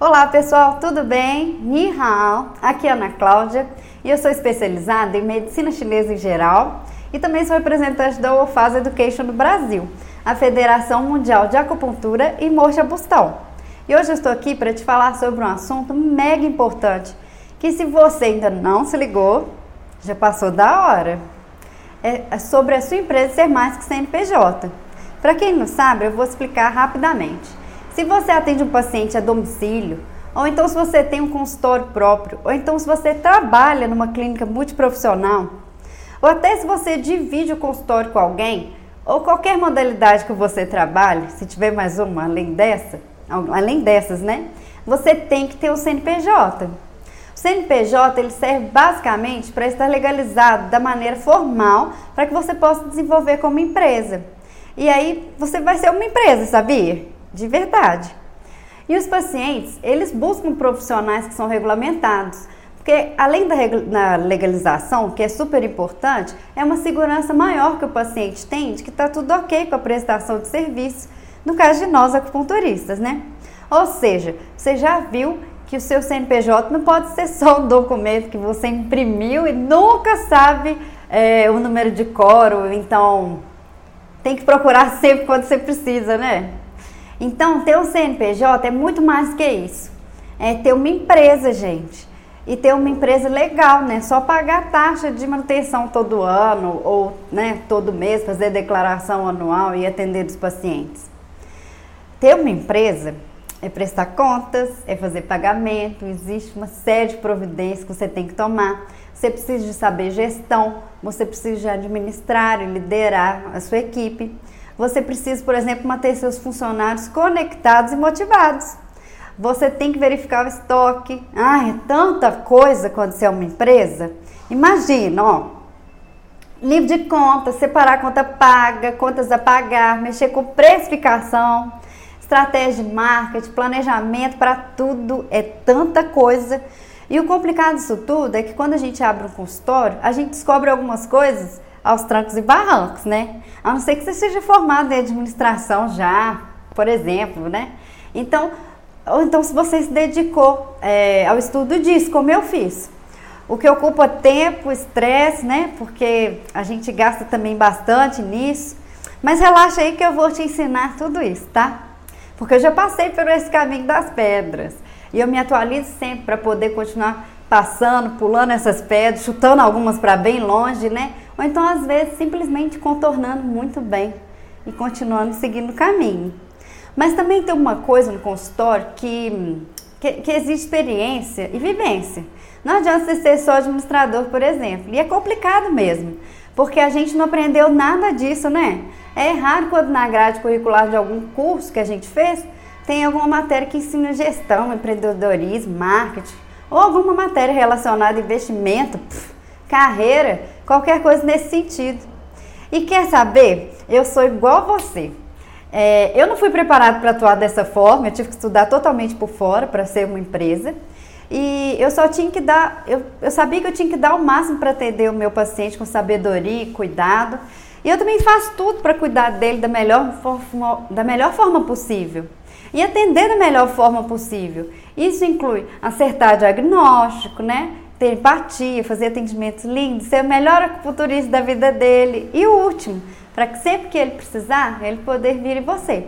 Olá pessoal, tudo bem? Ni hao, aqui é Ana Cláudia e eu sou especializada em medicina chinesa em geral e também sou representante da UFAS Education do Brasil, a Federação Mundial de Acupuntura e Mocha Bustão. E hoje eu estou aqui para te falar sobre um assunto mega importante que se você ainda não se ligou, já passou da hora. É sobre a sua empresa ser mais que CNPJ. Para quem não sabe, eu vou explicar rapidamente. Se você atende um paciente a domicílio, ou então se você tem um consultório próprio, ou então se você trabalha numa clínica multiprofissional, ou até se você divide o consultório com alguém, ou qualquer modalidade que você trabalhe, se tiver mais uma além dessa, além dessas, né? Você tem que ter o CNPJ. O CNPJ ele serve basicamente para estar legalizado da maneira formal para que você possa desenvolver como empresa. E aí você vai ser uma empresa, sabia? De verdade. E os pacientes, eles buscam profissionais que são regulamentados, porque além da legalização, que é super importante, é uma segurança maior que o paciente tem de que está tudo ok com a prestação de serviço, no caso de nós acupunturistas, né? Ou seja, você já viu que o seu CNPJ não pode ser só um documento que você imprimiu e nunca sabe é, o número de coro, então tem que procurar sempre quando você precisa, né? Então, ter o CNPJ é muito mais que isso. É ter uma empresa, gente. E ter uma empresa legal, né? Só pagar taxa de manutenção todo ano ou né, todo mês, fazer declaração anual e atender os pacientes. Ter uma empresa é prestar contas, é fazer pagamento, existe uma série de providências que você tem que tomar. Você precisa de saber gestão, você precisa de administrar e liderar a sua equipe você precisa, por exemplo, manter seus funcionários conectados e motivados. Você tem que verificar o estoque. Ah, é tanta coisa quando você é uma empresa. Imagina, ó. Livro de contas, separar conta paga, contas a pagar, mexer com precificação, estratégia de marketing, planejamento para tudo. É tanta coisa. E o complicado disso tudo é que quando a gente abre um consultório, a gente descobre algumas coisas aos trancos e barrancos, né? A não ser que você seja formado em administração já, por exemplo, né? Então, ou então se você se dedicou é, ao estudo disso, como eu fiz. O que ocupa tempo, estresse, né? Porque a gente gasta também bastante nisso. Mas relaxa aí que eu vou te ensinar tudo isso, tá? Porque eu já passei por esse caminho das pedras. E eu me atualizo sempre para poder continuar passando, pulando essas pedras, chutando algumas para bem longe, né? Ou então, às vezes, simplesmente contornando muito bem e continuando seguindo o caminho. Mas também tem uma coisa no consultório que, que, que exige experiência e vivência. Não adianta você ser só administrador, por exemplo. E é complicado mesmo, porque a gente não aprendeu nada disso, né? É raro quando na grade curricular de algum curso que a gente fez tem alguma matéria que ensina gestão, empreendedorismo, marketing, ou alguma matéria relacionada a investimento, pff, carreira, qualquer coisa nesse sentido. E quer saber? Eu sou igual a você. É, eu não fui preparado para atuar dessa forma, eu tive que estudar totalmente por fora para ser uma empresa. E eu só tinha que dar, eu, eu sabia que eu tinha que dar o máximo para atender o meu paciente com sabedoria e cuidado. E eu também faço tudo para cuidar dele da melhor, forma, da melhor forma possível. E atender da melhor forma possível. Isso inclui acertar diagnóstico, né? Ter empatia, fazer atendimentos lindos, ser o melhor acupunturista da vida dele. E o último, para que sempre que ele precisar, ele poder vir em você.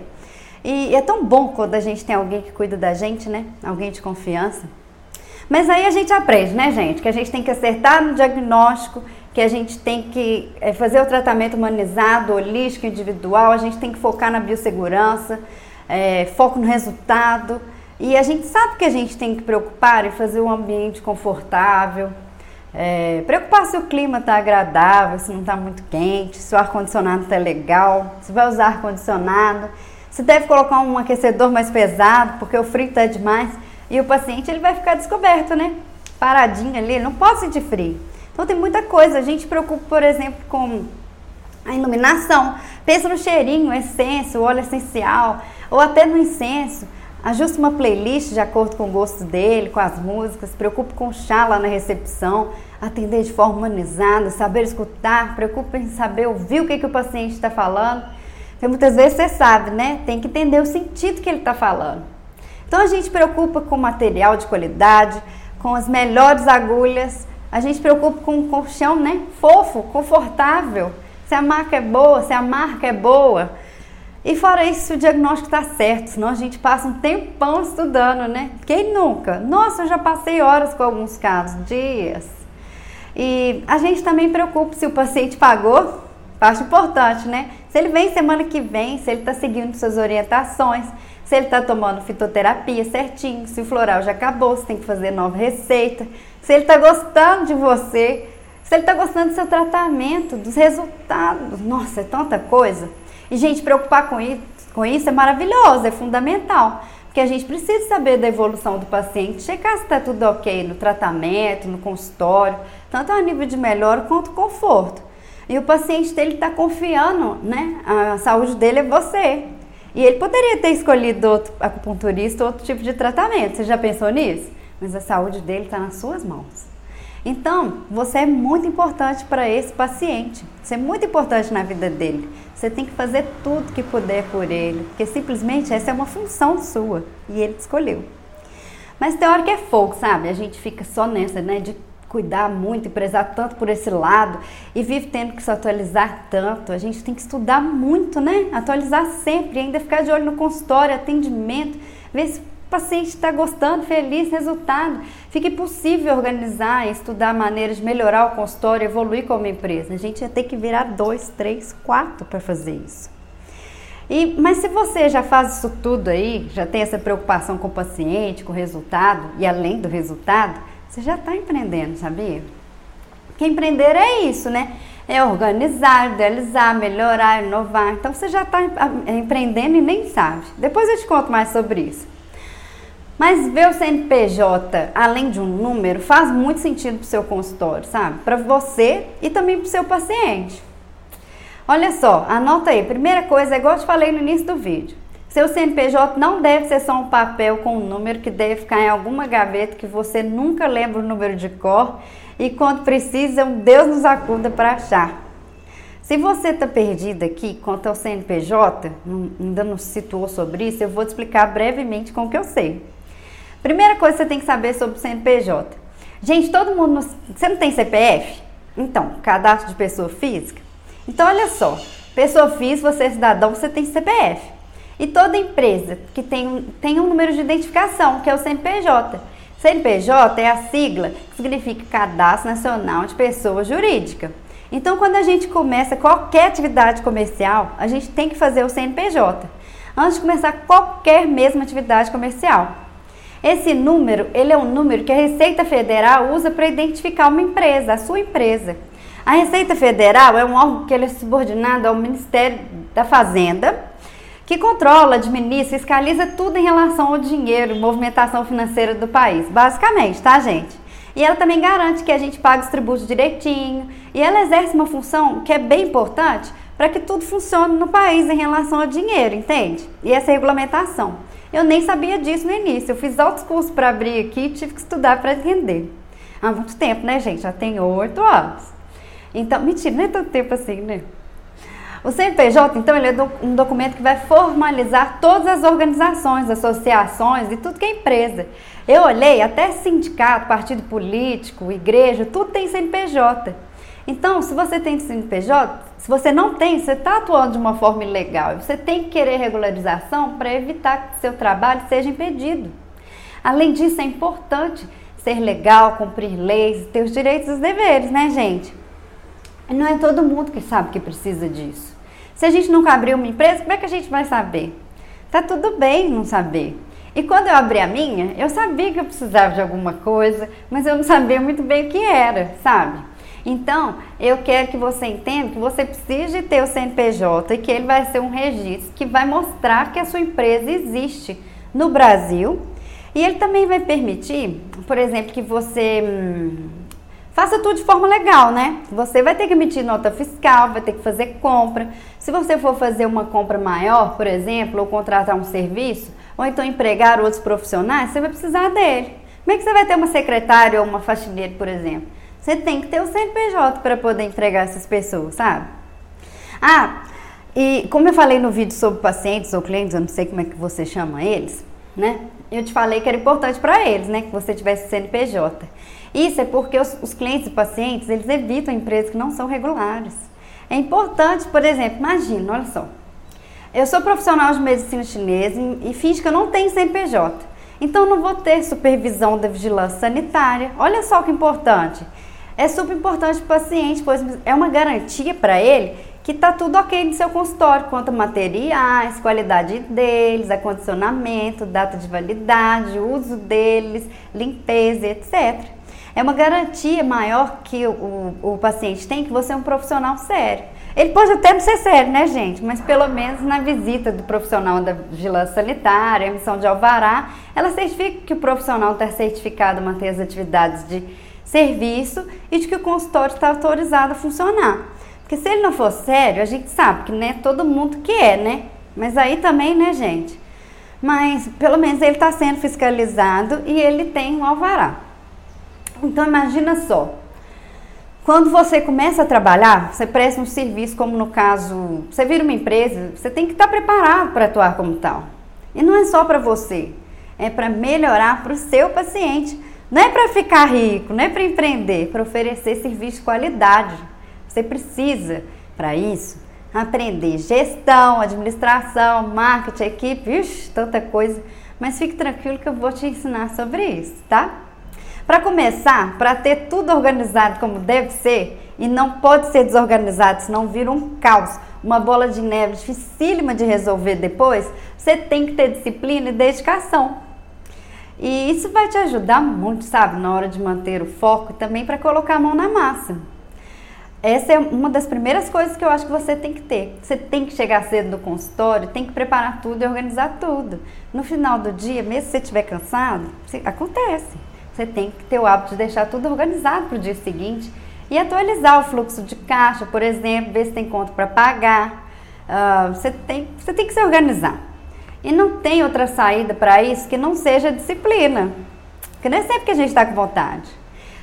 E é tão bom quando a gente tem alguém que cuida da gente, né? Alguém de confiança. Mas aí a gente aprende, né, gente? Que a gente tem que acertar no diagnóstico, que a gente tem que é, fazer o tratamento humanizado, holístico, individual, a gente tem que focar na biossegurança, é, foco no resultado. E a gente sabe que a gente tem que preocupar em fazer um ambiente confortável, é, preocupar se o clima está agradável, se não está muito quente, se o ar-condicionado está legal, se vai usar ar-condicionado, se deve colocar um aquecedor mais pesado, porque o frio está demais. E o paciente ele vai ficar descoberto, né? Paradinho ali, ele não pode sentir frio. Então tem muita coisa. A gente preocupa, por exemplo, com a iluminação. Pensa no cheirinho, essência, o óleo essencial, ou até no incenso. Ajuste uma playlist de acordo com o gosto dele, com as músicas, preocupe com o chá lá na recepção, atender de forma humanizada, saber escutar, preocupe em saber ouvir o que, que o paciente está falando. Porque muitas vezes você sabe, né? Tem que entender o sentido que ele está falando. Então a gente preocupa com material de qualidade, com as melhores agulhas, a gente preocupa com um colchão, né? Fofo, confortável. Se a marca é boa, se a marca é boa. E fora isso, se o diagnóstico está certo, senão a gente passa um tempão estudando, né? Quem nunca? Nossa, eu já passei horas com alguns casos, dias. E a gente também preocupa se o paciente pagou, parte importante, né? Se ele vem semana que vem, se ele está seguindo suas orientações, se ele está tomando fitoterapia certinho, se o floral já acabou, se tem que fazer nova receita, se ele está gostando de você, se ele está gostando do seu tratamento, dos resultados. Nossa, é tanta coisa. E, gente, preocupar com isso, com isso é maravilhoso, é fundamental. Porque a gente precisa saber da evolução do paciente, checar se está tudo ok no tratamento, no consultório, tanto a nível de melhora quanto conforto. E o paciente dele está confiando, né? A saúde dele é você. E ele poderia ter escolhido outro acupunturista, outro tipo de tratamento. Você já pensou nisso? Mas a saúde dele está nas suas mãos. Então, você é muito importante para esse paciente. Você é muito importante na vida dele. Você tem que fazer tudo que puder por ele, porque simplesmente essa é uma função sua e ele te escolheu. Mas tem hora que é fogo, sabe? A gente fica só nessa, né? De cuidar muito e prezar tanto por esse lado e vive tendo que se atualizar tanto. A gente tem que estudar muito, né? Atualizar sempre, ainda ficar de olho no consultório, atendimento, ver se o paciente está gostando, feliz, resultado. Fica impossível organizar e estudar maneiras de melhorar o consultório, evoluir como empresa. A gente ia ter que virar dois, três, quatro para fazer isso. E, mas se você já faz isso tudo aí, já tem essa preocupação com o paciente, com o resultado e além do resultado, você já está empreendendo, sabia? Porque empreender é isso, né? É organizar, idealizar, melhorar, inovar. Então você já está empreendendo e nem sabe. Depois eu te conto mais sobre isso. Mas ver o CNPJ, além de um número, faz muito sentido para o seu consultório, sabe? Para você e também para o seu paciente. Olha só, anota aí. Primeira coisa, é igual eu te falei no início do vídeo. Seu CNPJ não deve ser só um papel com um número que deve ficar em alguma gaveta que você nunca lembra o número de cor e quando precisa, um Deus nos acuda para achar. Se você está perdido aqui quanto ao CNPJ, ainda não situou sobre isso, eu vou te explicar brevemente com o que eu sei. Primeira coisa que você tem que saber sobre o CNPJ. Gente, todo mundo. Você não tem CPF? Então, cadastro de pessoa física? Então, olha só. Pessoa física, você é cidadão, você tem CPF. E toda empresa que tem, tem um número de identificação, que é o CNPJ. CNPJ é a sigla que significa Cadastro Nacional de Pessoa Jurídica. Então, quando a gente começa qualquer atividade comercial, a gente tem que fazer o CNPJ antes de começar qualquer mesma atividade comercial. Esse número, ele é um número que a Receita Federal usa para identificar uma empresa, a sua empresa. A Receita Federal é um órgão que ele é subordinado ao Ministério da Fazenda que controla, administra, fiscaliza tudo em relação ao dinheiro, movimentação financeira do país, basicamente, tá, gente? E ela também garante que a gente pague os tributos direitinho, e ela exerce uma função que é bem importante para que tudo funcione no país em relação ao dinheiro, entende? E essa regulamentação. Eu nem sabia disso no início, eu fiz altos cursos para abrir aqui e tive que estudar para entender. Há muito tempo, né, gente? Já tem oito anos. Então, mentira, não é tanto tempo assim, né? O CNPJ, então, ele é um documento que vai formalizar todas as organizações, associações e tudo que é empresa. Eu olhei, até sindicato, partido político, igreja, tudo tem CNPJ. Então, se você tem CNPJ, se você não tem, você está atuando de uma forma ilegal. Você tem que querer regularização para evitar que seu trabalho seja impedido. Além disso, é importante ser legal, cumprir leis, ter os direitos e os deveres, né, gente? Não é todo mundo que sabe que precisa disso. Se a gente nunca abriu uma empresa, como é que a gente vai saber? Tá tudo bem não saber. E quando eu abri a minha, eu sabia que eu precisava de alguma coisa, mas eu não sabia muito bem o que era, sabe? Então, eu quero que você entenda que você precisa ter o CNPJ e que ele vai ser um registro que vai mostrar que a sua empresa existe no Brasil. E ele também vai permitir, por exemplo, que você hum, Faça tudo de forma legal, né? Você vai ter que emitir nota fiscal, vai ter que fazer compra. Se você for fazer uma compra maior, por exemplo, ou contratar um serviço, ou então empregar outros profissionais, você vai precisar dele. Como é que você vai ter uma secretária ou uma faxineira, por exemplo? Você tem que ter o CNPJ para poder empregar essas pessoas, sabe? Ah, e como eu falei no vídeo sobre pacientes ou clientes, eu não sei como é que você chama eles, né? Eu te falei que era importante para eles, né, que você tivesse CNPJ. Isso é porque os, os clientes e pacientes, eles evitam empresas que não são regulares. É importante, por exemplo, imagina, olha só. Eu sou profissional de medicina chinesa e finge que eu não tenho CNPJ. Então não vou ter supervisão da vigilância sanitária. Olha só que importante. É super importante para o paciente, pois é uma garantia para ele que está tudo ok no seu consultório, quanto a materiais, qualidade deles, acondicionamento, data de validade, uso deles, limpeza, etc. É uma garantia maior que o, o, o paciente tem que você é um profissional sério. Ele pode até não ser sério, né, gente? Mas pelo menos na visita do profissional da vigilância sanitária, emissão de alvará, ela certifica que o profissional está certificado a manter as atividades de serviço e de que o consultório está autorizado a funcionar. Porque se ele não for sério, a gente sabe que não é todo mundo que é, né? Mas aí também, né, gente? Mas pelo menos ele está sendo fiscalizado e ele tem um alvará. Então imagina só, quando você começa a trabalhar, você presta um serviço, como no caso, você vira uma empresa, você tem que estar preparado para atuar como tal. E não é só para você, é para melhorar para o seu paciente. Não é para ficar rico, não é para empreender, para oferecer serviço de qualidade. Você precisa, para isso, aprender gestão, administração, marketing, equipe, ixi, tanta coisa. Mas fique tranquilo que eu vou te ensinar sobre isso, tá? Para começar, para ter tudo organizado como deve ser, e não pode ser desorganizado, senão vira um caos, uma bola de neve dificílima de resolver depois, você tem que ter disciplina e dedicação. E isso vai te ajudar muito, sabe, na hora de manter o foco e também para colocar a mão na massa. Essa é uma das primeiras coisas que eu acho que você tem que ter. Você tem que chegar cedo no consultório, tem que preparar tudo e organizar tudo. No final do dia, mesmo se você estiver cansado, acontece. Você tem que ter o hábito de deixar tudo organizado para o dia seguinte e atualizar o fluxo de caixa, por exemplo, ver se tem conta para pagar. Uh, você, tem, você tem que se organizar. E não tem outra saída para isso que não seja disciplina. Porque não é sempre que a gente está com vontade.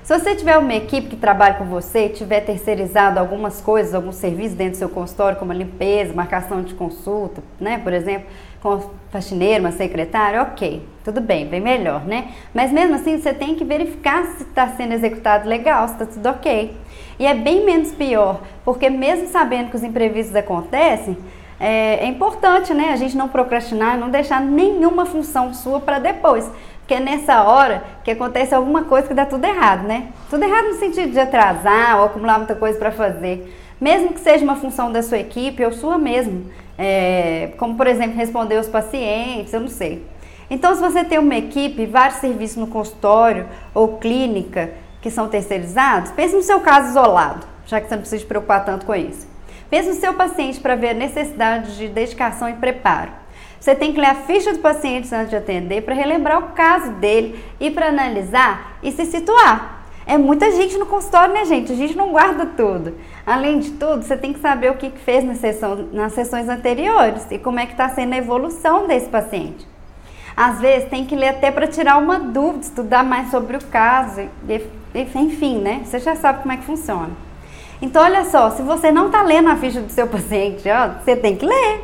Se você tiver uma equipe que trabalha com você tiver terceirizado algumas coisas, alguns serviços dentro do seu consultório, como limpeza, marcação de consulta, né, por exemplo, com faxineiro, uma secretária, ok, tudo bem, bem melhor, né? Mas mesmo assim, você tem que verificar se está sendo executado legal, se está tudo ok. E é bem menos pior, porque mesmo sabendo que os imprevistos acontecem, é, é importante, né, a gente não procrastinar, não deixar nenhuma função sua para depois. Porque é nessa hora que acontece alguma coisa que dá tudo errado, né? Tudo errado no sentido de atrasar ou acumular muita coisa para fazer. Mesmo que seja uma função da sua equipe ou sua mesmo. É, como, por exemplo, responder os pacientes, eu não sei. Então, se você tem uma equipe, vários serviços no consultório ou clínica que são terceirizados, pense no seu caso isolado, já que você não precisa se preocupar tanto com isso. No seu paciente para ver a necessidade de dedicação e preparo. Você tem que ler a ficha do paciente antes de atender para relembrar o caso dele e para analisar e se situar. É muita gente no consultório, né, gente? A gente não guarda tudo. Além de tudo, você tem que saber o que fez na sessão, nas sessões anteriores e como é que está sendo a evolução desse paciente. Às vezes tem que ler até para tirar uma dúvida, estudar mais sobre o caso, enfim, né? Você já sabe como é que funciona. Então, olha só, se você não está lendo a ficha do seu paciente, ó, você tem que ler.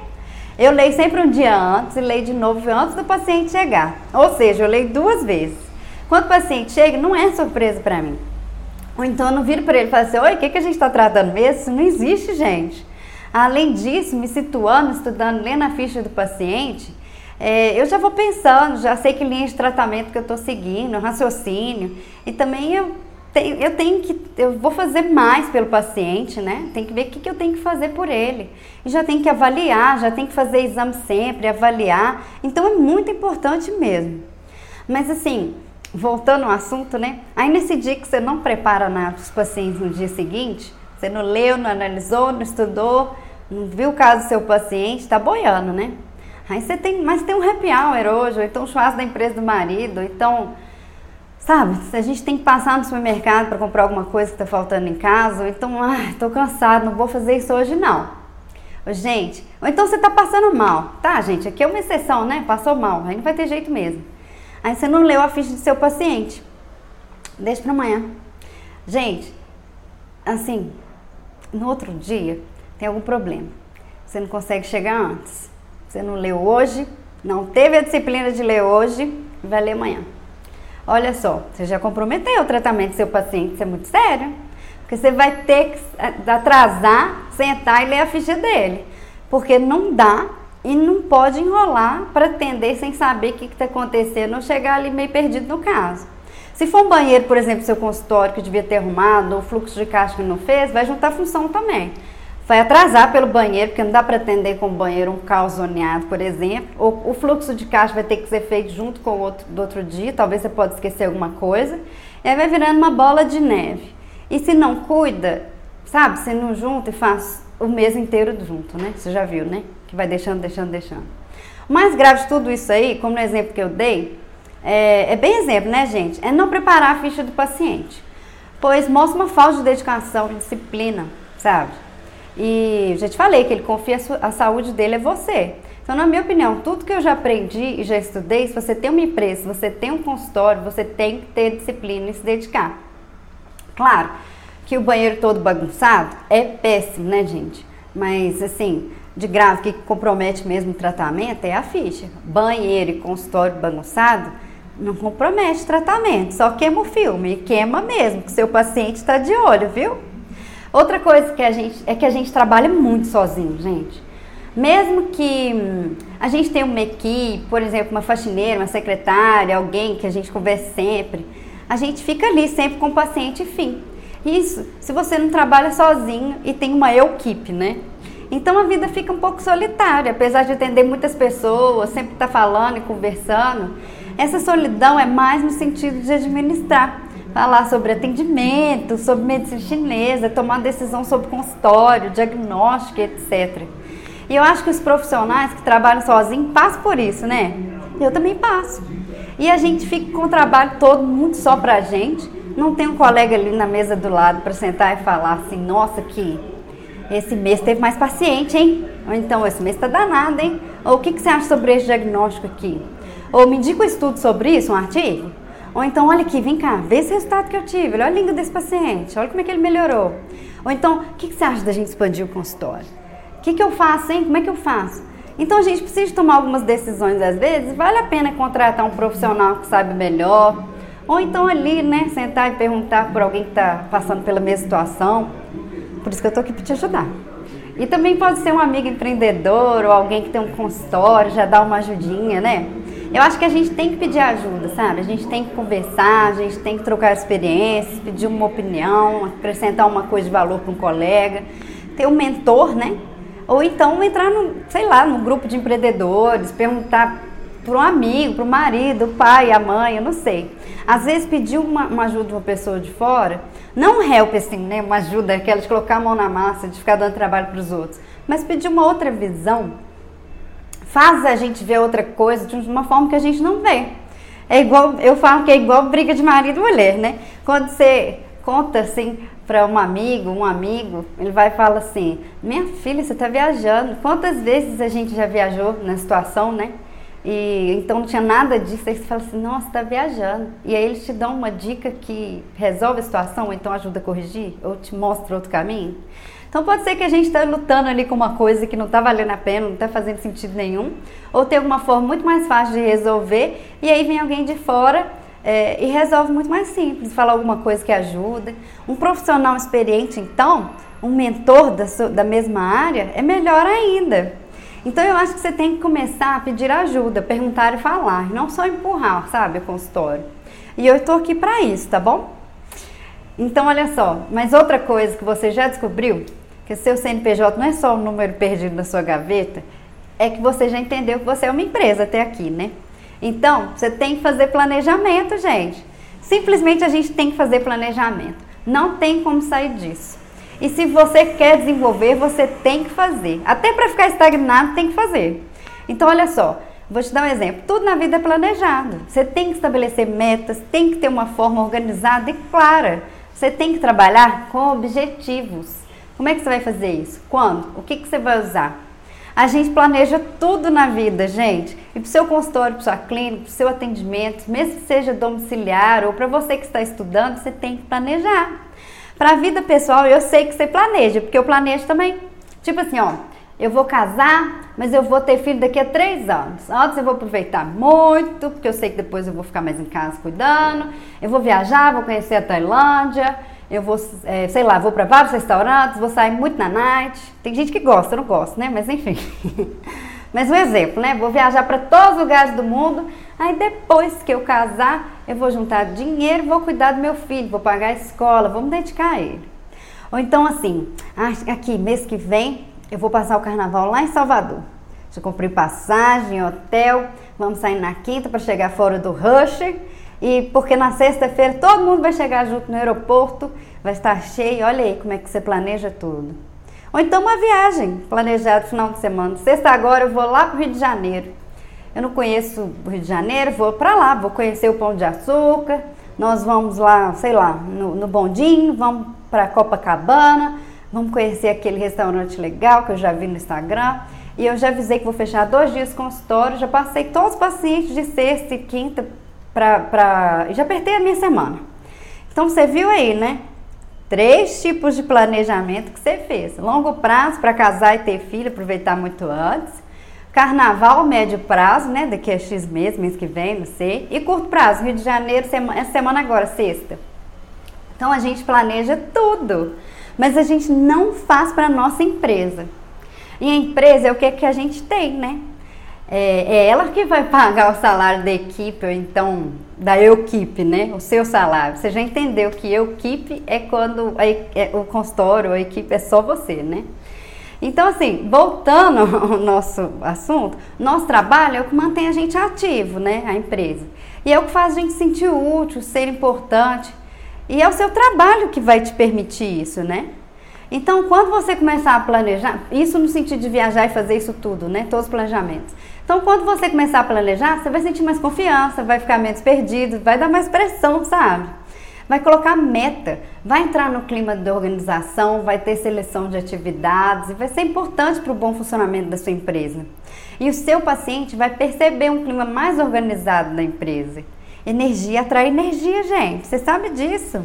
Eu leio sempre um dia antes e leio de novo antes do paciente chegar. Ou seja, eu leio duas vezes. Quando o paciente chega, não é surpresa para mim. Ou então eu não viro para ele e falo assim: Oi, o que, que a gente está tratando mesmo? Isso não existe, gente. Além disso, me situando, estudando, lendo a ficha do paciente, é, eu já vou pensando, já sei que linha de tratamento que eu estou seguindo, raciocínio. E também eu eu tenho que, eu vou fazer mais pelo paciente, né? Tem que ver o que, que eu tenho que fazer por ele. E já tem que avaliar, já tem que fazer exame sempre, avaliar. Então é muito importante mesmo. Mas assim, voltando ao assunto, né? Aí nesse dia que você não prepara nada os pacientes no dia seguinte, você não leu, não analisou, não estudou, não viu o caso do seu paciente, tá boiando, né? Aí você tem, mas tem um happy hour hoje, ou então o churrasco da empresa do marido, ou então Sabe, se a gente tem que passar no supermercado para comprar alguma coisa que está faltando em casa, ou então, ah, estou cansado, não vou fazer isso hoje não. Gente, ou então você está passando mal, tá, gente? Aqui é uma exceção, né? Passou mal, aí não vai ter jeito mesmo. Aí você não leu a ficha do seu paciente. Deixa para amanhã. Gente, assim, no outro dia tem algum problema. Você não consegue chegar antes. Você não leu hoje, Não teve a disciplina de ler hoje, vai ler amanhã. Olha só, você já comprometeu o tratamento do seu paciente, isso é muito sério. Porque você vai ter que atrasar, sentar e ler a ficha dele. Porque não dá e não pode enrolar para atender sem saber o que está acontecendo ou chegar ali meio perdido no caso. Se for um banheiro, por exemplo, seu consultório que devia ter arrumado, ou fluxo de caixa que não fez, vai juntar função também. Vai atrasar pelo banheiro, porque não dá para atender com o banheiro um caos zoneado, por exemplo. Ou o fluxo de caixa vai ter que ser feito junto com o outro do outro dia, talvez você pode esquecer alguma coisa. E aí vai virando uma bola de neve. E se não cuida, sabe, você não junta e faz o mês inteiro junto, né? Você já viu, né? Que vai deixando, deixando, deixando. O mais grave de tudo isso aí, como no exemplo que eu dei, é, é bem exemplo, né, gente? É não preparar a ficha do paciente. Pois mostra uma falta de dedicação, de disciplina, sabe? E já te falei que ele confia a, saúde dele é você. Então, na minha opinião, tudo que eu já aprendi e já estudei, se você tem uma empresa, se você tem um consultório, você tem que ter disciplina e se dedicar. Claro que o banheiro todo bagunçado é péssimo, né, gente? Mas, assim, de grave que compromete mesmo o tratamento é a ficha. Banheiro e consultório bagunçado não compromete tratamento, só queima o filme, queima mesmo, que seu paciente está de olho, viu? Outra coisa que a gente é que a gente trabalha muito sozinho, gente. Mesmo que hum, a gente tenha uma equipe, por exemplo, uma faxineira, uma secretária, alguém que a gente converse sempre, a gente fica ali sempre com o paciente fim. Isso, se você não trabalha sozinho e tem uma equipe, né? Então a vida fica um pouco solitária, apesar de atender muitas pessoas, sempre estar tá falando e conversando. Essa solidão é mais no sentido de administrar, falar sobre atendimento, sobre medicina chinesa, tomar decisão sobre consultório, diagnóstico, etc. E eu acho que os profissionais que trabalham sozinhos passam por isso, né? Eu também passo. E a gente fica com o trabalho todo muito só pra gente. Não tem um colega ali na mesa do lado para sentar e falar assim, nossa, que esse mês teve mais paciente, hein? Ou então, esse mês tá danado, hein? Ou o que, que você acha sobre esse diagnóstico aqui? Ou me indica um estudo sobre isso, um artigo? Ou então, olha aqui, vem cá, vê esse resultado que eu tive, olha a língua desse paciente, olha como é que ele melhorou. Ou então, o que, que você acha da gente expandir o consultório? O que, que eu faço, hein? Como é que eu faço? Então a gente precisa tomar algumas decisões às vezes, vale a pena contratar um profissional que sabe melhor, ou então ali, né, sentar e perguntar por alguém que está passando pela mesma situação. Por isso que eu estou aqui para te ajudar. E também pode ser um amigo empreendedor ou alguém que tem um consultório, já dá uma ajudinha, né? Eu acho que a gente tem que pedir ajuda, sabe? A gente tem que conversar, a gente tem que trocar experiências, pedir uma opinião, acrescentar uma coisa de valor para um colega, ter um mentor, né? Ou então entrar no, sei lá, no grupo de empreendedores, perguntar para um amigo, para o marido, o pai, a mãe, eu não sei. Às vezes pedir uma, uma ajuda de uma pessoa de fora, não um help assim, né? Uma ajuda aquela de colocar a mão na massa, de ficar dando trabalho para os outros, mas pedir uma outra visão faz a gente ver outra coisa de uma forma que a gente não vê. É igual, eu falo que é igual briga de marido e mulher, né? Quando você conta assim para um amigo, um amigo, ele vai e fala assim: Minha filha, você está viajando. Quantas vezes a gente já viajou na situação, né? E então não tinha nada disso. Aí você fala assim: Nossa, está viajando. E aí eles te dão uma dica que resolve a situação, ou então ajuda a corrigir, ou te mostra outro caminho. Então pode ser que a gente está lutando ali com uma coisa que não está valendo a pena, não está fazendo sentido nenhum, ou tem alguma forma muito mais fácil de resolver, e aí vem alguém de fora é, e resolve muito mais simples, fala alguma coisa que ajuda. Um profissional experiente, então, um mentor da, sua, da mesma área, é melhor ainda. Então eu acho que você tem que começar a pedir ajuda, perguntar e falar, não só empurrar, sabe, o consultório. E eu estou aqui para isso, tá bom? Então olha só, mas outra coisa que você já descobriu que seu CNPJ não é só um número perdido na sua gaveta, é que você já entendeu que você é uma empresa até aqui, né? Então, você tem que fazer planejamento, gente. Simplesmente a gente tem que fazer planejamento. Não tem como sair disso. E se você quer desenvolver, você tem que fazer. Até para ficar estagnado, tem que fazer. Então, olha só, vou te dar um exemplo. Tudo na vida é planejado. Você tem que estabelecer metas, tem que ter uma forma organizada e clara. Você tem que trabalhar com objetivos. Como é que você vai fazer isso? Quando? O que, que você vai usar? A gente planeja tudo na vida, gente. E para o seu consultório, para sua clínica, para o seu atendimento, mesmo que seja domiciliar ou para você que está estudando, você tem que planejar. Para a vida pessoal, eu sei que você planeja, porque eu planejo também. Tipo assim, ó, eu vou casar, mas eu vou ter filho daqui a três anos. Antes eu vou aproveitar muito, porque eu sei que depois eu vou ficar mais em casa cuidando. Eu vou viajar, vou conhecer a Tailândia. Eu vou, é, sei lá, vou para vários restaurantes, vou sair muito na night. Tem gente que gosta, eu não gosto, né? Mas enfim. Mas um exemplo, né? Vou viajar para todos os lugares do mundo. Aí depois que eu casar, eu vou juntar dinheiro, vou cuidar do meu filho, vou pagar a escola, vou me dedicar a ele. Ou então assim, aqui, mês que vem, eu vou passar o carnaval lá em Salvador. Já comprei passagem, hotel, vamos sair na quinta para chegar fora do rush. E porque na sexta-feira todo mundo vai chegar junto no aeroporto, vai estar cheio. Olha aí como é que você planeja tudo. Ou então uma viagem planejada final de semana. Sexta agora eu vou lá para o Rio de Janeiro. Eu não conheço o Rio de Janeiro, vou para lá, vou conhecer o Pão de Açúcar. Nós vamos lá, sei lá, no, no bondinho, vamos para Copacabana, vamos conhecer aquele restaurante legal que eu já vi no Instagram. E eu já avisei que vou fechar dois dias consultório, já passei todos os pacientes de sexta e quinta para. Já apertei a minha semana. Então você viu aí, né? Três tipos de planejamento que você fez: longo prazo para casar e ter filho, aproveitar muito antes. Carnaval, médio prazo, né? Daqui a X meses, mês que vem, não sei. E curto prazo, Rio de Janeiro, semana, essa semana agora, sexta. Então a gente planeja tudo, mas a gente não faz para nossa empresa. E a empresa é o que, que a gente tem, né? É, é, ela que vai pagar o salário da equipe, ou então da equipe, né? O seu salário. Você já entendeu que equipe é quando a, é, o consultório, a equipe é só você, né? Então, assim, voltando ao nosso assunto, nosso trabalho é o que mantém a gente ativo, né? A empresa. E é o que faz a gente sentir útil, ser importante. E é o seu trabalho que vai te permitir isso, né? Então, quando você começar a planejar, isso no sentido de viajar e fazer isso tudo, né? Todos os planejamentos. Então, quando você começar a planejar, você vai sentir mais confiança, vai ficar menos perdido, vai dar mais pressão, sabe? Vai colocar meta, vai entrar no clima de organização, vai ter seleção de atividades e vai ser importante para o bom funcionamento da sua empresa. E o seu paciente vai perceber um clima mais organizado da empresa. Energia atrai energia, gente. Você sabe disso.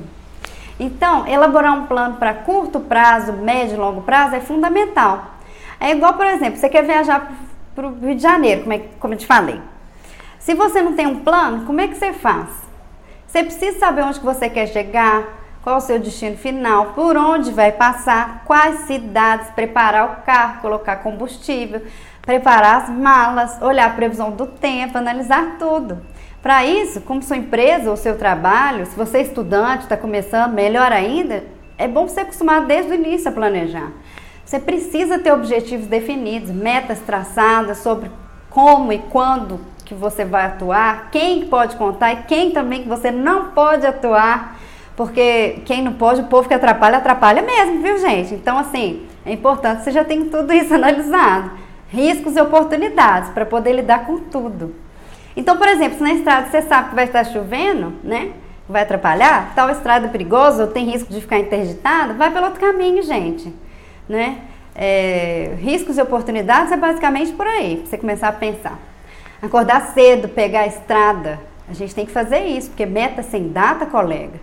Então, elaborar um plano para curto prazo, médio e longo prazo é fundamental. É igual, por exemplo, você quer viajar para o Rio de Janeiro, como, é, como eu te falei. Se você não tem um plano, como é que você faz? Você precisa saber onde que você quer chegar, qual o seu destino final, por onde vai passar, quais cidades, preparar o carro, colocar combustível, preparar as malas, olhar a previsão do tempo, analisar tudo. Para isso, como sua empresa ou seu trabalho, se você é estudante, está começando, melhor ainda, é bom você acostumar desde o início a planejar. Você precisa ter objetivos definidos, metas traçadas sobre como e quando que você vai atuar, quem pode contar e quem também que você não pode atuar, porque quem não pode, o povo que atrapalha, atrapalha mesmo, viu gente? Então, assim, é importante você já tem tudo isso analisado, riscos e oportunidades para poder lidar com tudo. Então, por exemplo, se na estrada você sabe que vai estar chovendo, né? Vai atrapalhar, tal estrada é perigosa ou tem risco de ficar interditada, vai pelo outro caminho, gente. Né? É, riscos e oportunidades é basicamente por aí, pra você começar a pensar. Acordar cedo, pegar a estrada. A gente tem que fazer isso, porque meta sem data, colega,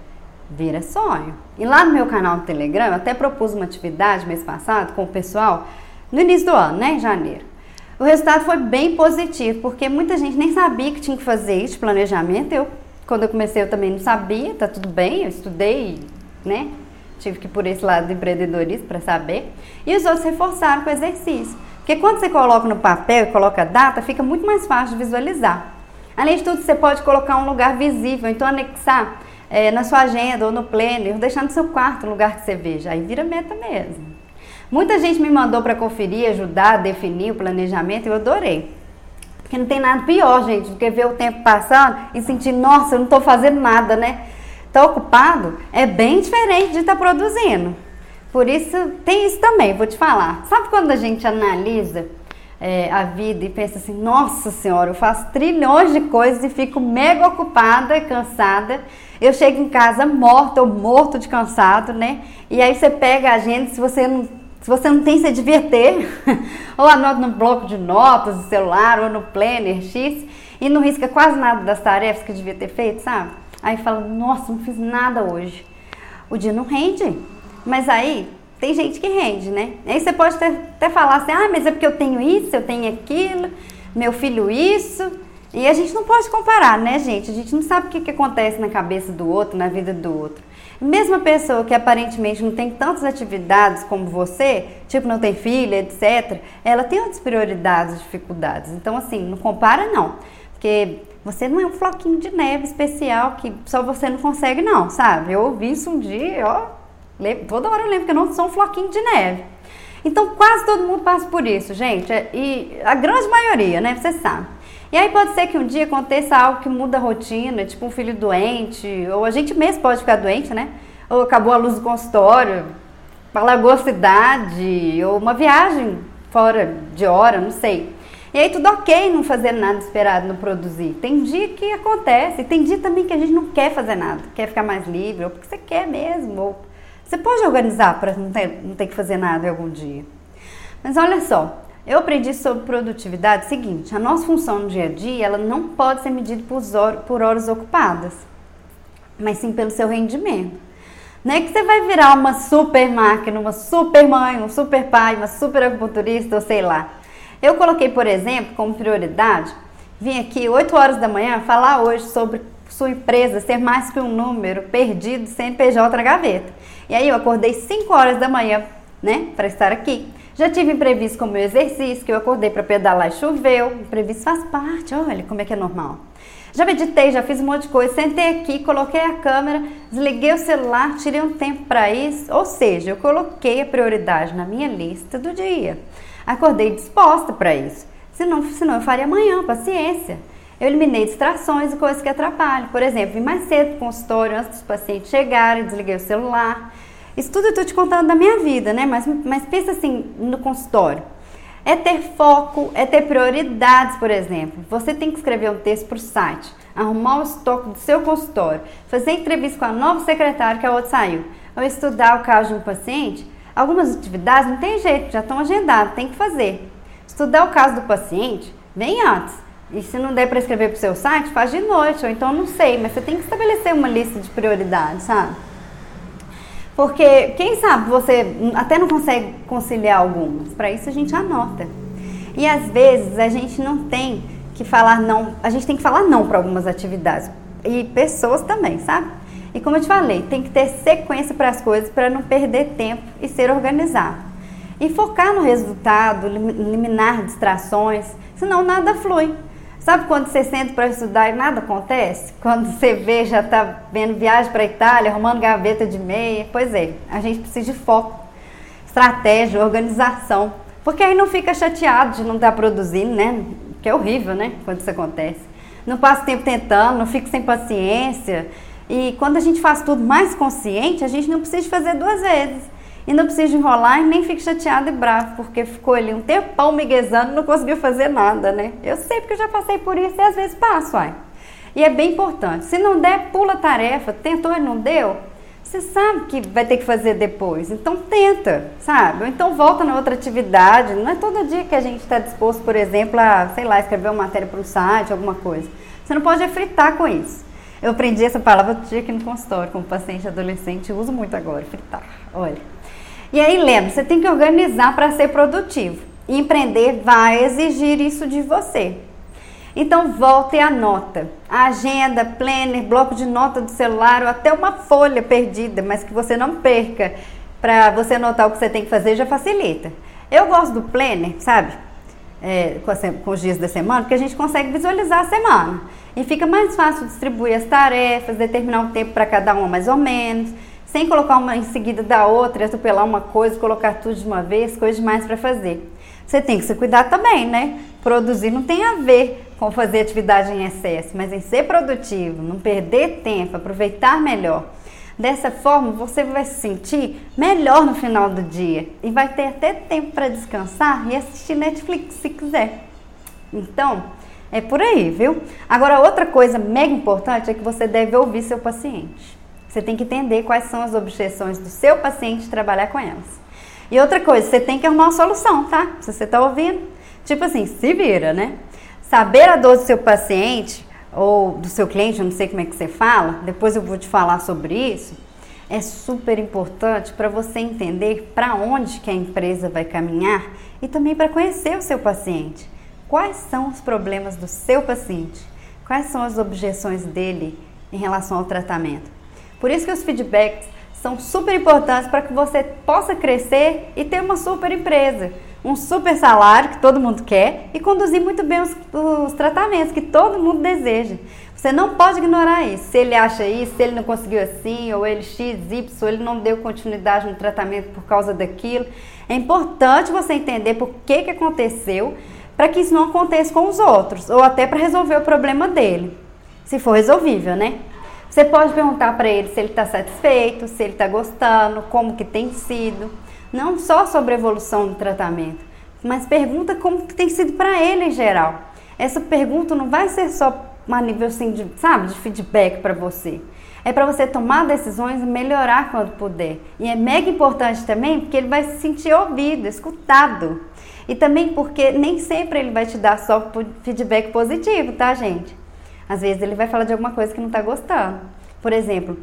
vira sonho. E lá no meu canal do Telegram, eu até propus uma atividade mês passado com o pessoal, no início do ano, né, em janeiro. O resultado foi bem positivo, porque muita gente nem sabia que tinha que fazer isso, planejamento. Eu, quando eu comecei, eu também não sabia, tá tudo bem, eu estudei, né? Tive que ir por esse lado do empreendedorismo para saber. E os outros reforçaram com o exercício. Porque quando você coloca no papel e coloca data, fica muito mais fácil de visualizar. Além de tudo, você pode colocar um lugar visível, então anexar é, na sua agenda ou no planner, ou deixar no seu quarto lugar que você veja. Aí vira meta mesmo. Muita gente me mandou para conferir, ajudar, definir o planejamento e eu adorei. Porque não tem nada pior, gente, do que ver o tempo passando e sentir, nossa, eu não estou fazendo nada, né? Estar tá ocupado é bem diferente de estar tá produzindo. Por isso, tem isso também, vou te falar. Sabe quando a gente analisa é, a vida e pensa assim, nossa senhora, eu faço trilhões de coisas e fico mega ocupada cansada. Eu chego em casa morta ou morto de cansado, né? E aí você pega a agenda, se você não se você não tem, devia ter. ou anota no bloco de notas do celular, ou no planner X, e não risca quase nada das tarefas que devia ter feito, sabe? Aí fala, nossa, não fiz nada hoje. O dia não rende. Mas aí, tem gente que rende, né? Aí você pode até, até falar assim, ah, mas é porque eu tenho isso, eu tenho aquilo, meu filho isso. E a gente não pode comparar, né, gente? A gente não sabe o que, que acontece na cabeça do outro, na vida do outro. Mesmo a pessoa que aparentemente não tem tantas atividades como você, tipo não tem filha, etc., ela tem outras prioridades, dificuldades. Então, assim, não compara não. Porque você não é um floquinho de neve especial que só você não consegue, não, sabe? Eu ouvi isso um dia, ó, toda hora eu lembro que eu não sou um floquinho de neve. Então, quase todo mundo passa por isso, gente. E a grande maioria, né? Você sabe. E aí pode ser que um dia aconteça algo que muda a rotina, tipo um filho doente, ou a gente mesmo pode ficar doente, né? Ou acabou a luz do consultório, alagou a cidade, ou uma viagem fora de hora, não sei. E aí tudo ok não fazer nada esperado, não produzir. Tem dia que acontece, tem dia também que a gente não quer fazer nada, quer ficar mais livre, ou porque você quer mesmo, ou você pode organizar para não ter, não ter que fazer nada em algum dia. Mas olha só, eu aprendi sobre produtividade o seguinte, a nossa função no dia a dia, ela não pode ser medida por, horas ocupadas, mas sim pelo seu rendimento. Não é que você vai virar uma super máquina, uma super mãe, um super pai, uma super acupunturista, ou sei lá. Eu coloquei, por exemplo, como prioridade, vim aqui 8 horas da manhã falar hoje sobre sua empresa ser mais que um número perdido CNPJ na gaveta. E aí eu acordei 5 horas da manhã, né, para estar aqui. Já tive imprevisto como o exercício, que eu acordei para pedalar e choveu. Imprevisto faz parte, olha como é que é normal. Já meditei, já fiz um monte de coisa, sentei aqui, coloquei a câmera, desliguei o celular, tirei um tempo para isso. Ou seja, eu coloquei a prioridade na minha lista do dia. Acordei disposta para isso. Senão, senão eu faria amanhã, paciência. Eu eliminei distrações e coisas que atrapalham. Por exemplo, vim mais cedo para o consultório antes dos pacientes chegarem, desliguei o celular. Isso tudo eu estou te contando da minha vida, né? Mas, mas pensa assim no consultório. É ter foco, é ter prioridades, por exemplo. Você tem que escrever um texto para o site, arrumar o estoque do seu consultório, fazer entrevista com a nova secretária que a outra saiu, ou estudar o caso de um paciente. Algumas atividades não tem jeito, já estão agendadas, tem que fazer. Estudar o caso do paciente, vem antes. E se não der para escrever para o seu site, faz de noite, ou então não sei, mas você tem que estabelecer uma lista de prioridades, sabe? Porque quem sabe você até não consegue conciliar algumas. Para isso a gente anota. E às vezes a gente não tem que falar não, a gente tem que falar não para algumas atividades. E pessoas também, sabe? E como eu te falei, tem que ter sequência para as coisas para não perder tempo e ser organizado. E focar no resultado, eliminar distrações, senão nada flui. Sabe quando você senta para estudar e nada acontece? Quando você vê, já está vendo viagem para a Itália, arrumando gaveta de meia. Pois é, a gente precisa de foco, estratégia, organização. Porque aí não fica chateado de não estar tá produzindo, né? Que é horrível, né? Quando isso acontece. Não passa tempo tentando, não fica sem paciência. E quando a gente faz tudo mais consciente, a gente não precisa fazer duas vezes. E não precisa enrolar e nem fique chateado e bravo, porque ficou ali um tempão miguezando e não conseguiu fazer nada, né? Eu sei porque eu já passei por isso e às vezes passo, ai. E é bem importante. Se não der, pula a tarefa. Tentou e não deu, você sabe que vai ter que fazer depois. Então tenta, sabe? Ou então volta na outra atividade. Não é todo dia que a gente está disposto, por exemplo, a, sei lá, escrever uma matéria para um site, alguma coisa. Você não pode fritar com isso. Eu aprendi essa palavra outro dia aqui no consultório, como paciente adolescente, uso muito agora, fritar. Olha. E aí lembra, você tem que organizar para ser produtivo. E empreender vai exigir isso de você. Então volta e anota. Agenda, planner, bloco de nota do celular ou até uma folha perdida, mas que você não perca para você anotar o que você tem que fazer já facilita. Eu gosto do planner, sabe? É, com, a, com, os dias da semana, porque a gente consegue visualizar a semana. E fica mais fácil distribuir as tarefas, determinar um tempo para cada uma mais ou menos sem colocar uma em seguida da outra, atropelar uma coisa, colocar tudo de uma vez, coisas demais para fazer. Você tem que se cuidar também, né? Produzir não tem a ver com fazer atividade em excesso, mas em ser produtivo, não perder tempo, aproveitar melhor. Dessa forma, você vai se sentir melhor no final do dia e vai ter até tempo para descansar e assistir Netflix se quiser. Então, é por aí, viu? Agora, outra coisa mega importante é que você deve ouvir seu paciente. Você tem que entender quais são as objeções do seu paciente e trabalhar com elas. E outra coisa, você tem que arrumar uma solução, tá? Se você está ouvindo, tipo assim, se vira, né? Saber a dor do seu paciente ou do seu cliente, eu não sei como é que você fala, depois eu vou te falar sobre isso. é super importante para você entender para onde que a empresa vai caminhar e também para conhecer o seu paciente. Quais são os problemas do seu paciente? Quais são as objeções dele em relação ao tratamento? Por isso que os feedbacks são super importantes para que você possa crescer e ter uma super empresa, um super salário que todo mundo quer e conduzir muito bem os, os tratamentos que todo mundo deseja. Você não pode ignorar isso. Se ele acha isso, se ele não conseguiu assim, ou ele X, Y, ou ele não deu continuidade no tratamento por causa daquilo. É importante você entender por que, que aconteceu, para que isso não aconteça com os outros, ou até para resolver o problema dele, se for resolvível, né? Você pode perguntar para ele se ele está satisfeito, se ele está gostando, como que tem sido. Não só sobre evolução do tratamento, mas pergunta como que tem sido para ele em geral. Essa pergunta não vai ser só a nível assim de, sabe, de feedback para você. É para você tomar decisões e melhorar quando puder. E é mega importante também porque ele vai se sentir ouvido, escutado. E também porque nem sempre ele vai te dar só feedback positivo, tá, gente? Às vezes ele vai falar de alguma coisa que não está gostando. Por exemplo,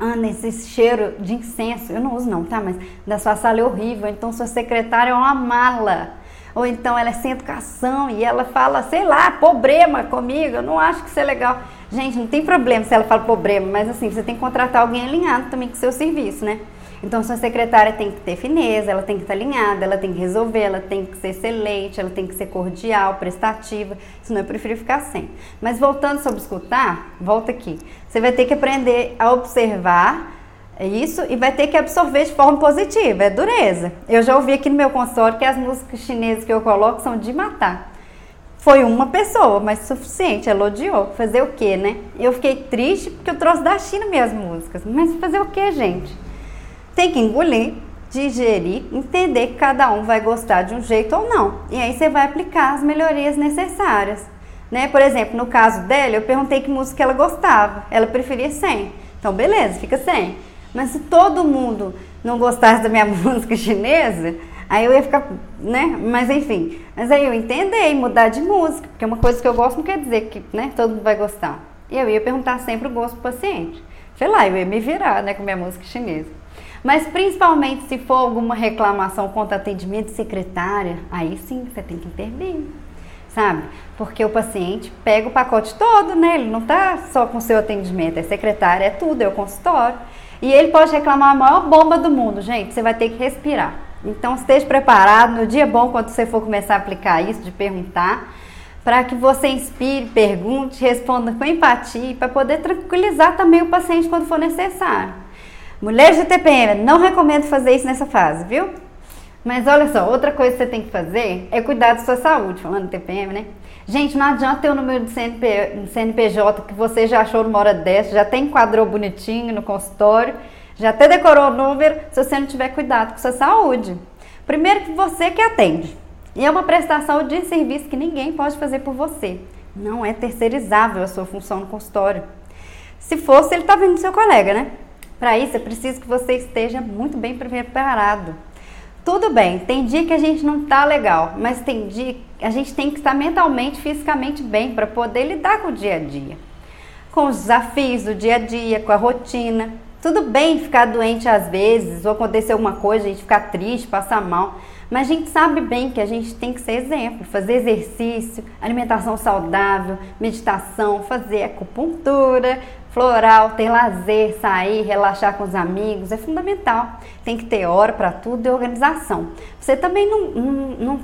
Ana, esse cheiro de incenso, eu não uso não, tá? Mas da sua sala é horrível, então sua secretária é uma mala ou então ela é sem educação e ela fala, sei lá, problema comigo, eu não acho que isso é legal. Gente, não tem problema se ela fala problema, mas assim, você tem que contratar alguém alinhado também com o seu serviço, né? Então, sua secretária tem que ter fineza, ela tem que estar alinhada, ela tem que resolver, ela tem que ser excelente, ela tem que ser cordial, prestativa, senão eu prefiro ficar sem. Mas voltando sobre escutar, volta aqui. Você vai ter que aprender a observar isso e vai ter que absorver de forma positiva, é dureza. Eu já ouvi aqui no meu consultório que as músicas chinesas que eu coloco são de matar. Foi uma pessoa, mas suficiente, ela odiou. Fazer o quê, né? Eu fiquei triste porque eu trouxe da China minhas músicas. Mas fazer o quê, gente? Tem que engolir, digerir, entender que cada um vai gostar de um jeito ou não. E aí você vai aplicar as melhorias necessárias. Né? Por exemplo, no caso dela, eu perguntei que música ela gostava. Ela preferia 100. Então, beleza, fica 100. Mas se todo mundo não gostasse da minha música chinesa, aí eu ia ficar, né? Mas enfim, mas aí eu entendei mudar de música, porque uma coisa que eu gosto não quer dizer que, né, todo mundo vai gostar. E eu ia perguntar sempre o gosto do paciente. Sei lá, eu ia me virar, né, com minha música chinesa. Mas principalmente se for alguma reclamação contra atendimento secretária, aí sim você tem que intervir, sabe? Porque o paciente pega o pacote todo, né? Ele não tá só com o seu atendimento, é secretária, é tudo, é o consultório. E ele pode reclamar a maior bomba do mundo, gente. Você vai ter que respirar. Então esteja preparado no dia bom quando você for começar a aplicar isso, de perguntar, para que você inspire, pergunte, responda com empatia, para poder tranquilizar também o paciente quando for necessário. Mulheres de TPM, não recomendo fazer isso nessa fase, viu? Mas olha só, outra coisa que você tem que fazer é cuidar da sua saúde, falando de TPM, né? Gente, não adianta ter o número de CNP, CNPJ que você já achou numa hora dessa, já até enquadrou bonitinho no consultório, já até decorou o número, se você não tiver cuidado com sua saúde. Primeiro que você que atende. E é uma prestação de serviço que ninguém pode fazer por você. Não é terceirizável a sua função no consultório. Se fosse, ele está vindo seu colega, né? Para isso, é preciso que você esteja muito bem preparado tudo bem, tem dia que a gente não tá legal, mas tem dia que a gente tem que estar mentalmente, fisicamente bem para poder lidar com o dia a dia. Com os desafios do dia a dia, com a rotina. Tudo bem ficar doente às vezes, ou acontecer alguma coisa, a gente ficar triste, passar mal, mas a gente sabe bem que a gente tem que ser exemplo, fazer exercício, alimentação saudável, meditação, fazer acupuntura, Floral, ter lazer, sair, relaxar com os amigos, é fundamental. Tem que ter hora para tudo e organização. Você também não, não, não,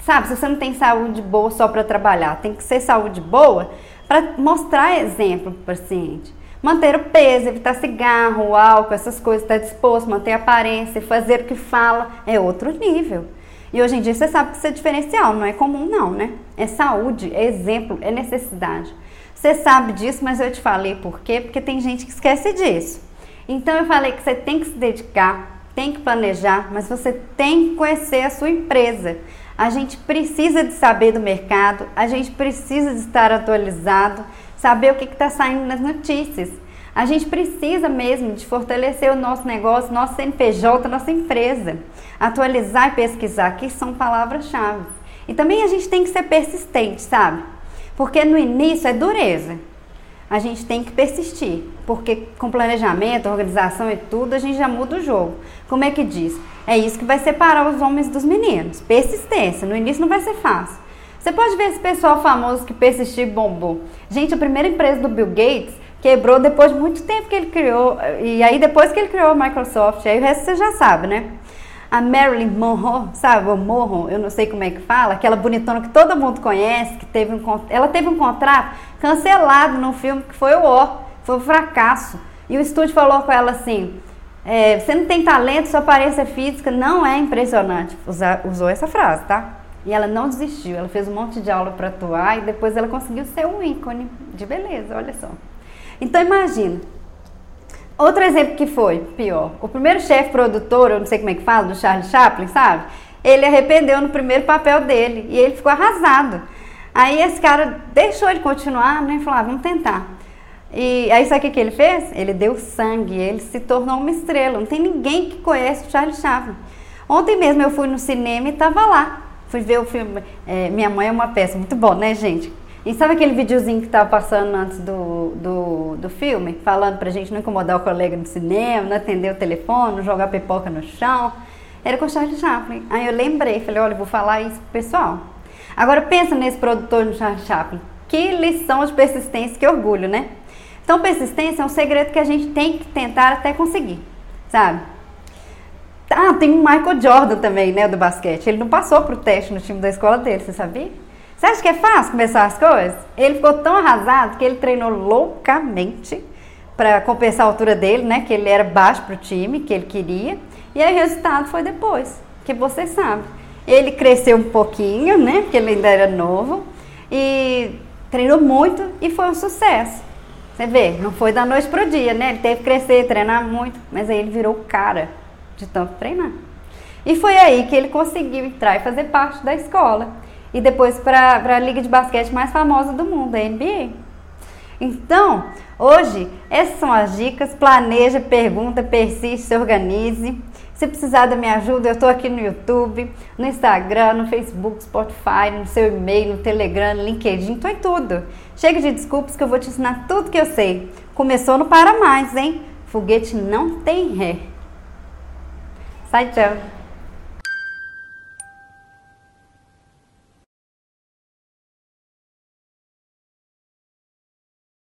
sabe, se você não tem saúde boa só para trabalhar, tem que ser saúde boa para mostrar exemplo para o paciente. Manter o peso, evitar cigarro, álcool, essas coisas, estar disposto, manter a aparência, fazer o que fala, é outro nível. E hoje em dia você sabe que isso é diferencial, não é comum não, né? É saúde, é exemplo, é necessidade. Você sabe disso, mas eu te falei por quê? Porque tem gente que esquece disso. Então eu falei que você tem que se dedicar, tem que planejar, mas você tem que conhecer a sua empresa. A gente precisa de saber do mercado, a gente precisa de estar atualizado, saber o que está saindo nas notícias. A gente precisa mesmo de fortalecer o nosso negócio, nosso CNPJ, nossa empresa. Atualizar e pesquisar, que são palavras-chave. E também a gente tem que ser persistente, sabe? Porque no início é dureza. a gente tem que persistir, porque com planejamento, organização e tudo, a gente já muda o jogo. Como é que diz? É isso que vai separar os homens dos meninos. Persistência. No início não vai ser fácil. Você pode ver esse pessoal famoso que persistiu e bombou. Gente, a primeira empresa do Bill Gates quebrou depois de muito tempo que ele criou. E aí depois que ele criou a Microsoft, aí o resto você já sabe, né? A Marilyn Monroe, sabe? O eu não sei como é que fala, aquela bonitona que todo mundo conhece, que teve um ela teve um contrato cancelado num filme que foi o ó, foi um fracasso. E o estúdio falou com ela assim: é, você não tem talento, sua aparência física não é impressionante. Usa, usou essa frase, tá? E ela não desistiu, ela fez um monte de aula para atuar e depois ela conseguiu ser um ícone de beleza, olha só. Então imagina, Outro exemplo que foi pior. O primeiro chefe produtor, eu não sei como é que fala, do Charlie Chaplin, sabe? Ele arrependeu no primeiro papel dele e ele ficou arrasado. Aí esse cara deixou ele continuar, né? Falou, ah, vamos tentar. E aí sabe o que ele fez? Ele deu sangue, ele se tornou uma estrela. Não tem ninguém que conhece o Charlie Chaplin. Ontem mesmo eu fui no cinema e estava lá. Fui ver o filme é, Minha Mãe é uma peça. Muito bom, né, gente? E sabe aquele videozinho que estava passando antes do, do, do filme? Falando pra gente não incomodar o colega no cinema, não atender o telefone, não jogar pipoca no chão. Era com o Charlie Chaplin. Aí eu lembrei, falei, olha, vou falar isso pro pessoal. Agora pensa nesse produtor do Charlie Chaplin. Que lição de persistência, que orgulho, né? Então persistência é um segredo que a gente tem que tentar até conseguir, sabe? Ah, tem o Michael Jordan também, né, do basquete. Ele não passou pro teste no time da escola dele, você sabia? Você acha que é fácil começar as coisas? Ele ficou tão arrasado que ele treinou loucamente para compensar a altura dele, né? Que ele era baixo para o time, que ele queria. E aí o resultado foi depois, que você sabe. Ele cresceu um pouquinho, né? Porque ele ainda era novo. E treinou muito e foi um sucesso. Você vê, não foi da noite para o dia, né? Ele teve que crescer, treinar muito, mas aí ele virou cara de tanto treinar. E foi aí que ele conseguiu entrar e fazer parte da escola e depois para a liga de basquete mais famosa do mundo, a NBA. Então, hoje, essas são as dicas. Planeja, pergunta, persiste, se organize. Se precisar da minha ajuda, eu estou aqui no YouTube, no Instagram, no Facebook, Spotify, no seu e-mail, no Telegram, no LinkedIn, estou em tudo. Chega de desculpas que eu vou te ensinar tudo que eu sei. Começou no Para Mais, hein? Foguete não tem ré. Sai, tchau.